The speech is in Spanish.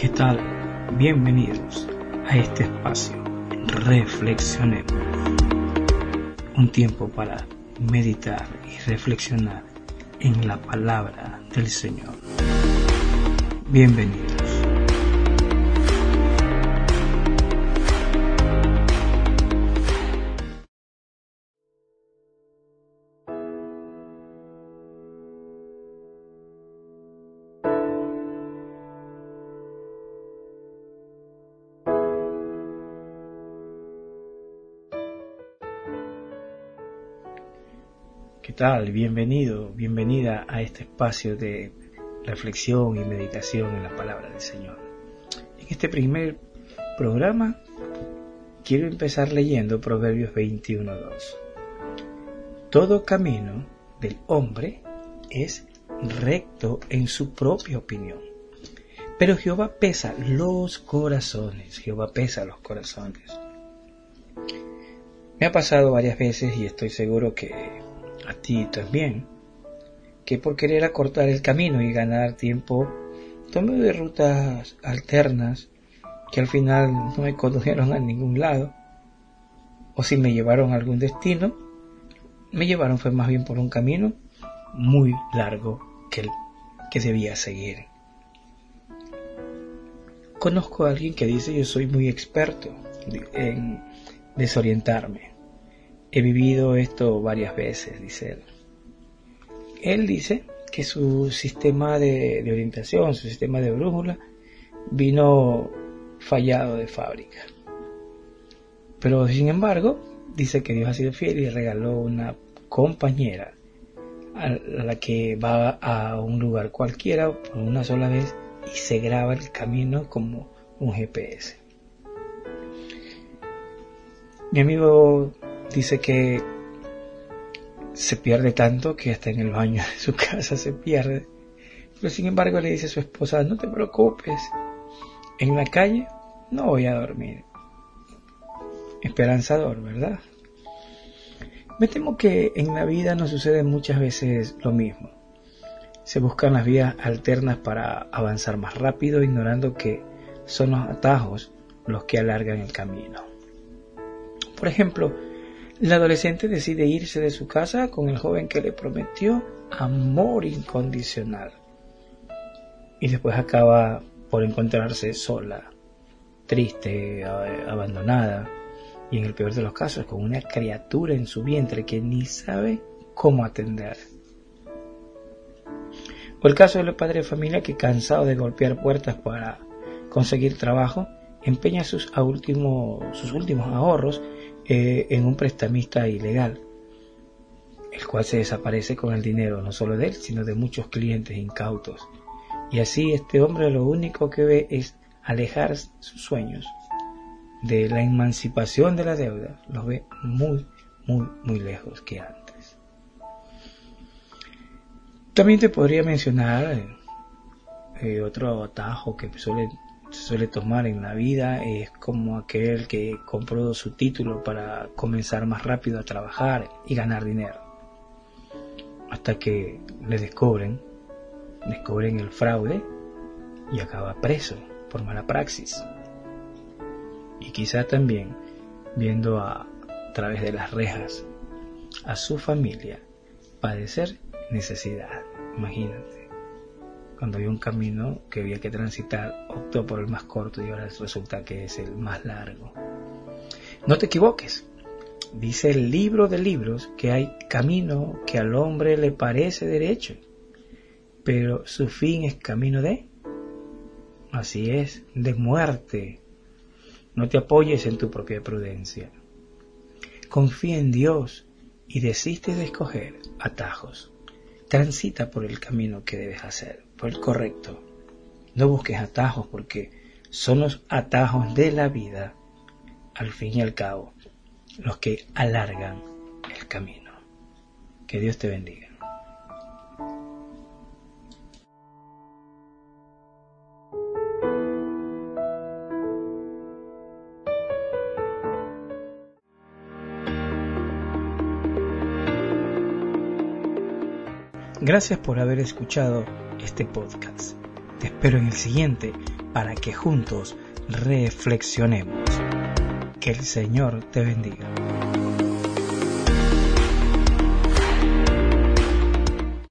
¿Qué tal? Bienvenidos a este espacio. Reflexionemos. Un tiempo para meditar y reflexionar en la palabra del Señor. Bienvenidos. ¿Qué tal? Bienvenido, bienvenida a este espacio de reflexión y meditación en la palabra del Señor. En este primer programa quiero empezar leyendo Proverbios 21.2. Todo camino del hombre es recto en su propia opinión, pero Jehová pesa los corazones, Jehová pesa los corazones. Me ha pasado varias veces y estoy seguro que a ti también, que por querer acortar el camino y ganar tiempo, tomé de rutas alternas que al final no me condujeron a ningún lado, o si me llevaron a algún destino, me llevaron fue más bien por un camino muy largo que el que debía seguir. Conozco a alguien que dice yo soy muy experto en desorientarme. He vivido esto varias veces, dice él. Él dice que su sistema de, orientación, su sistema de brújula, vino fallado de fábrica. Pero sin embargo, dice que Dios ha sido fiel y regaló una compañera a la que va a un lugar cualquiera por una sola vez y se graba el camino como un GPS. Mi amigo dice que se pierde tanto que hasta en el baño de su casa se pierde. Pero sin embargo le dice a su esposa, no te preocupes, en la calle no voy a dormir. Esperanzador, ¿verdad? Me temo que en la vida nos sucede muchas veces lo mismo. Se buscan las vías alternas para avanzar más rápido, ignorando que son los atajos los que alargan el camino. Por ejemplo, el adolescente decide irse de su casa con el joven que le prometió amor incondicional. Y después acaba por encontrarse sola, triste, abandonada y en el peor de los casos con una criatura en su vientre que ni sabe cómo atender. O el caso del padre de familia que cansado de golpear puertas para conseguir trabajo, empeña sus, últimos, sus últimos ahorros eh, en un prestamista ilegal, el cual se desaparece con el dinero no solo de él, sino de muchos clientes incautos. Y así este hombre lo único que ve es alejar sus sueños de la emancipación de la deuda, los ve muy, muy, muy lejos que antes. También te podría mencionar eh, otro atajo que suele suele tomar en la vida es como aquel que compró su título para comenzar más rápido a trabajar y ganar dinero. Hasta que le descubren, descubren el fraude y acaba preso por mala praxis. Y quizá también viendo a, a través de las rejas a su familia padecer necesidad. Imagínate cuando había un camino que había que transitar, optó por el más corto y ahora resulta que es el más largo. No te equivoques. Dice el libro de libros que hay camino que al hombre le parece derecho, pero su fin es camino de... Así es, de muerte. No te apoyes en tu propia prudencia. Confía en Dios y desiste de escoger atajos. Transita por el camino que debes hacer por el correcto. No busques atajos porque son los atajos de la vida, al fin y al cabo, los que alargan el camino. Que Dios te bendiga. Gracias por haber escuchado este podcast. Te espero en el siguiente para que juntos reflexionemos. Que el Señor te bendiga.